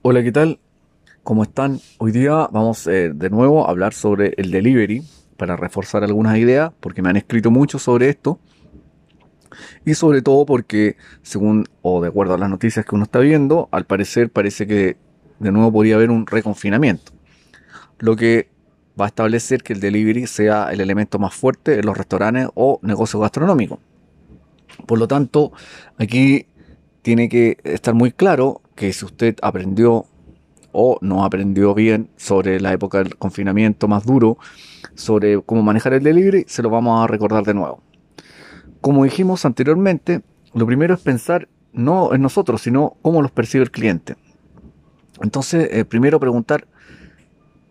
Hola, ¿qué tal? ¿Cómo están? Hoy día vamos eh, de nuevo a hablar sobre el delivery para reforzar algunas ideas, porque me han escrito mucho sobre esto. Y sobre todo porque, según o de acuerdo a las noticias que uno está viendo, al parecer parece que de nuevo podría haber un reconfinamiento. Lo que va a establecer que el delivery sea el elemento más fuerte en los restaurantes o negocios gastronómicos. Por lo tanto, aquí tiene que estar muy claro que si usted aprendió o no aprendió bien sobre la época del confinamiento más duro, sobre cómo manejar el delivery, se lo vamos a recordar de nuevo. Como dijimos anteriormente, lo primero es pensar no en nosotros, sino cómo los percibe el cliente. Entonces, eh, primero preguntar,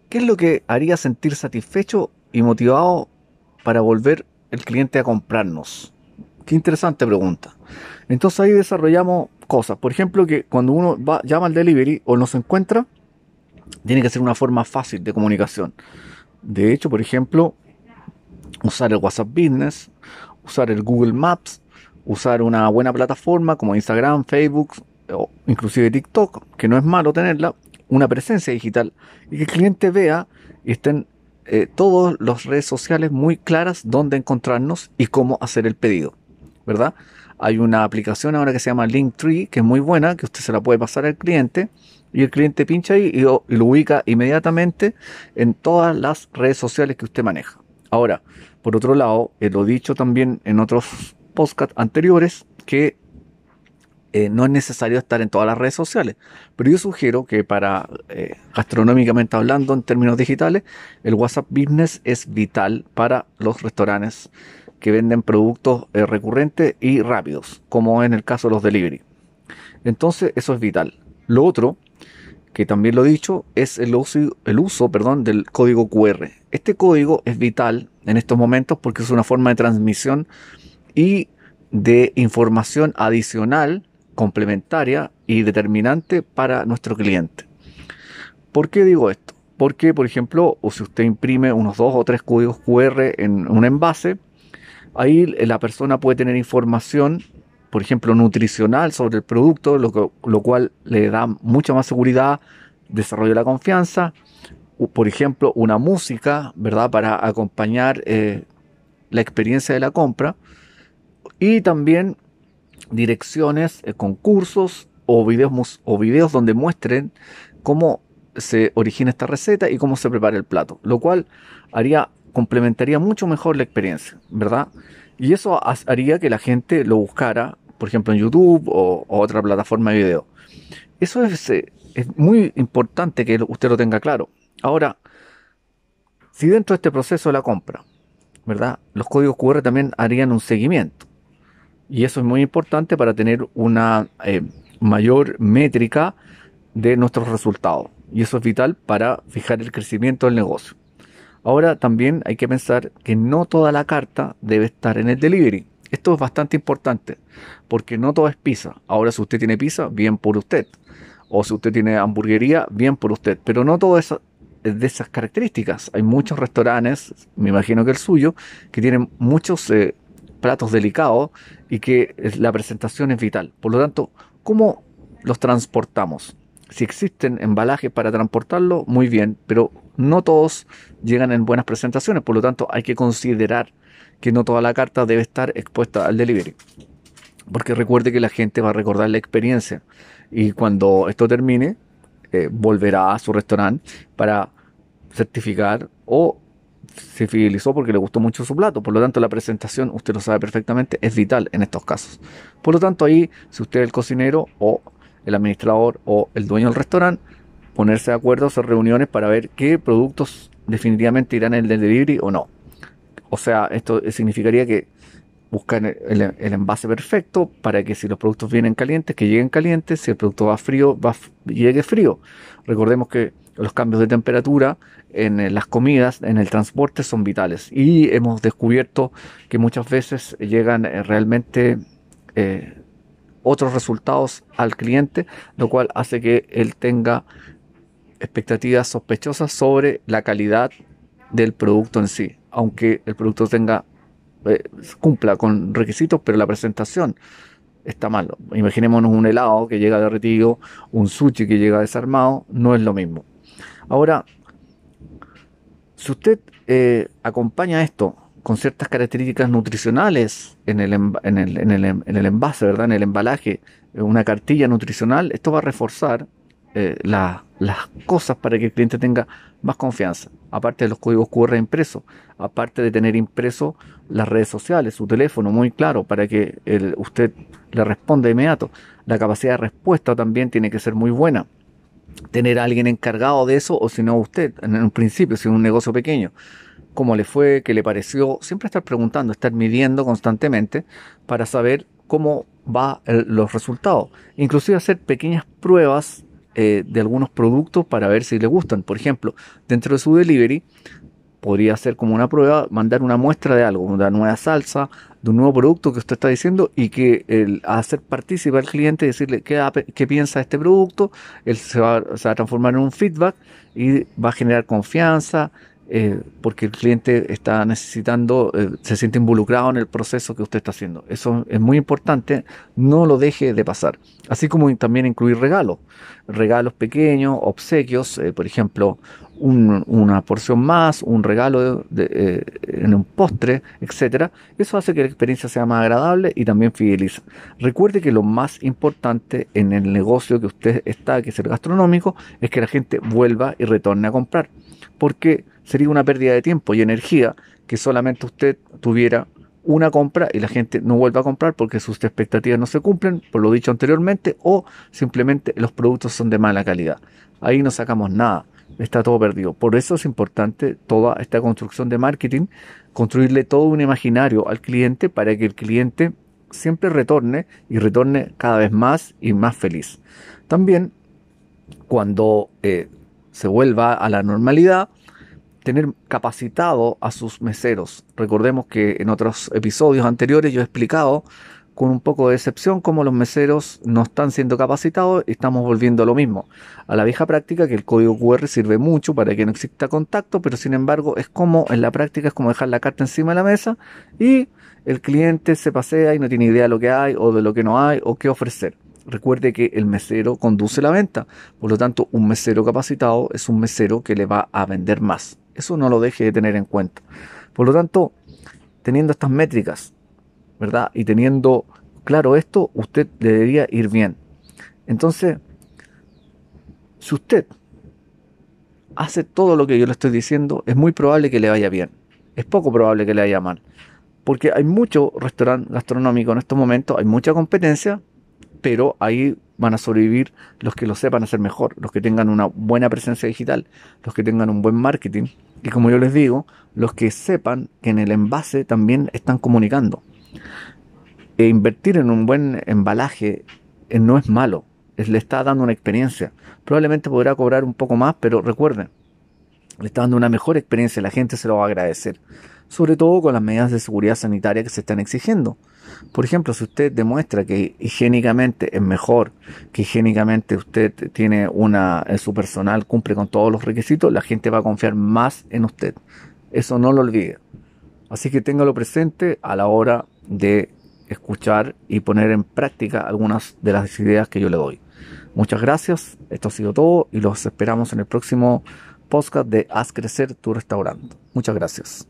¿qué es lo que haría sentir satisfecho y motivado para volver el cliente a comprarnos? Qué interesante pregunta. Entonces ahí desarrollamos cosas. Por ejemplo, que cuando uno va, llama al delivery o no se encuentra, tiene que ser una forma fácil de comunicación. De hecho, por ejemplo, usar el WhatsApp Business, usar el Google Maps, usar una buena plataforma como Instagram, Facebook o inclusive TikTok, que no es malo tenerla, una presencia digital y que el cliente vea y estén eh, todas las redes sociales muy claras dónde encontrarnos y cómo hacer el pedido. ¿Verdad? Hay una aplicación ahora que se llama Linktree, que es muy buena, que usted se la puede pasar al cliente y el cliente pincha ahí y, lo ubica inmediatamente en todas las redes sociales que usted maneja. Ahora, por otro lado, he lo dicho también en otros podcasts anteriores que eh, no es necesario estar en todas las redes sociales, pero yo sugiero que para eh, gastronómicamente hablando en términos digitales, el WhatsApp Business es vital para los restaurantes que venden productos eh, recurrentes y rápidos, como en el caso de los delivery. Entonces, eso es vital. Lo otro, que también lo he dicho, es el uso, el uso perdón, del código QR. Este código es vital en estos momentos porque es una forma de transmisión y de información adicional, complementaria y determinante para nuestro cliente. ¿Por qué digo esto? Porque, por ejemplo, o si usted imprime unos dos o tres códigos QR en un envase, Ahí la persona puede tener información, por ejemplo, nutricional sobre el producto, lo, cual le da mucha más seguridad, desarrollo de la confianza. Por ejemplo, una música, ¿verdad? Para acompañar eh, la experiencia de la compra. Y también direcciones, eh, concursos o videos, o videos donde muestren cómo se origina esta receta y cómo se prepara el plato, lo cual haría complementaría mucho mejor la experiencia, ¿verdad? Y eso haría que la gente lo buscara, por ejemplo, en YouTube o, otra plataforma de video. Eso es, eh, muy importante que usted lo tenga claro. Ahora, si dentro de este proceso de la compra, ¿verdad? Los códigos QR también harían un seguimiento. Y eso es muy importante para tener una eh, mayor métrica de nuestros resultados. Y eso es vital para fijar el crecimiento del negocio. Ahora también hay que pensar que no toda la carta debe estar en el delivery. Esto es bastante importante porque no todo es pizza. Ahora si usted tiene pizza, bien por usted. O si usted tiene hamburguería, bien por usted. Pero no todo es de esas características. Hay muchos restaurantes, me imagino que el suyo, que tienen muchos eh, platos delicados y que la presentación es vital. Por lo tanto, ¿cómo los transportamos? Si existen embalajes para transportarlo, muy bien, pero no todos llegan en buenas presentaciones, por lo tanto hay que considerar que no toda la carta debe estar expuesta al delivery. Porque recuerde que la gente va a recordar la experiencia y cuando esto termine, eh, volverá a su restaurante para certificar o se fidelizó porque le gustó mucho su plato. Por lo tanto, la presentación, usted lo sabe perfectamente, es vital en estos casos. Por lo tanto, ahí, si usted es el cocinero o el administrador o el dueño del restaurante, ponerse de acuerdo, hacer reuniones para ver qué productos definitivamente irán en el delivery o no. O sea, esto significaría que buscan el, envase perfecto para que si los productos vienen calientes, que lleguen calientes, si el producto va frío, llegue frío. Recordemos que los cambios de temperatura en las comidas, en el transporte son vitales y hemos descubierto que muchas veces llegan eh, realmente eh, otros resultados al cliente, lo cual hace que él tenga expectativas sospechosas sobre la calidad del producto en sí, aunque el producto tenga eh, cumpla con requisitos, pero la presentación está mal. Imaginémonos un helado que llega derretido, un sushi que llega desarmado, no es lo mismo. Ahora, si usted eh, acompaña esto con ciertas características nutricionales en el, en, el, en, el, en el, envase, ¿verdad? En el embalaje, una cartilla nutricional, esto va a reforzar eh, las cosas para que el cliente tenga más confianza. Aparte de los códigos QR impresos, aparte de tener impreso las redes sociales, su teléfono muy claro para que usted le responda de inmediato. La capacidad de respuesta también tiene que ser muy buena tener a alguien encargado de eso o si no usted, en un principio, si es un negocio pequeño, cómo le fue, qué le pareció, siempre estar preguntando, estar midiendo constantemente para saber cómo va los resultados. Inclusive hacer pequeñas pruebas eh, de algunos productos para ver si le gustan. Por ejemplo, dentro de su delivery podría hacer como una prueba, mandar una muestra de algo, una nueva salsa, de un nuevo producto que usted está diciendo y que el hacer participar al cliente decirle qué, qué piensa de este producto, él se va, se va a transformar en un feedback y va a generar confianza, eh, porque el cliente está necesitando, eh, se siente involucrado en el proceso que usted está haciendo. Eso es muy importante, no lo deje de pasar. Así como también incluir regalos, regalos pequeños, obsequios, eh, por ejemplo, una porción más, un regalo en un postre, etcétera. Eso hace que la experiencia sea más agradable y también fideliza. Recuerde que lo más importante en el negocio que usted está, que es el gastronómico, es que la gente vuelva y retorne a comprar. Porque sería una pérdida de tiempo y energía que solamente usted tuviera una compra y la gente no vuelva a comprar porque sus expectativas no se cumplen, por lo dicho anteriormente, o simplemente los productos son de mala calidad. Ahí no sacamos nada, está todo perdido. Por eso es importante toda esta construcción de marketing, construirle todo un imaginario al cliente para que el cliente siempre retorne y retorne cada vez más y más feliz. También cuando eh, se vuelva a la normalidad, tener capacitado a sus meseros. Recordemos que en otros episodios anteriores yo he explicado con un poco de excepción cómo los meseros no están siendo capacitados y estamos volviendo a lo mismo, a la vieja práctica que el código QR sirve mucho para que no exista contacto, pero sin embargo es como en la práctica es como dejar la carta encima de la mesa y el cliente se pasea y no tiene idea de lo que hay o de lo que no hay o qué ofrecer. Recuerde que el mesero conduce la venta, por lo tanto un mesero capacitado es un mesero que le va a vender más. Eso no lo deje de tener en cuenta. Por lo tanto, teniendo estas métricas, ¿verdad? Y teniendo claro esto, usted debería ir bien. Entonces, si usted hace todo lo que yo le estoy diciendo, es muy probable que le vaya bien. Es poco probable que le vaya mal. Porque hay mucho restaurante gastronómico en estos momentos, hay mucha competencia, pero ahí van a sobrevivir los que lo sepan hacer mejor, los que tengan una buena presencia digital, los que tengan un buen marketing y como yo les digo, los que sepan que en el envase también están comunicando. E invertir en un buen embalaje eh, no es malo, le está dando una experiencia. Probablemente podrá cobrar un poco más, pero recuerden, le está dando una mejor experiencia, la gente se lo va a agradecer. Sobre todo con las medidas de seguridad sanitaria que se están exigiendo. Por ejemplo, si usted demuestra que higiénicamente es mejor, que higiénicamente usted tiene una, su personal cumple con todos los requisitos, la gente va a confiar más en usted. Eso no lo olvide. Así que téngalo presente a la hora de escuchar y poner en práctica algunas de las ideas que yo le doy. Muchas gracias, esto ha sido todo y los esperamos en el próximo podcast de Haz Crecer tu Restaurante. Muchas gracias.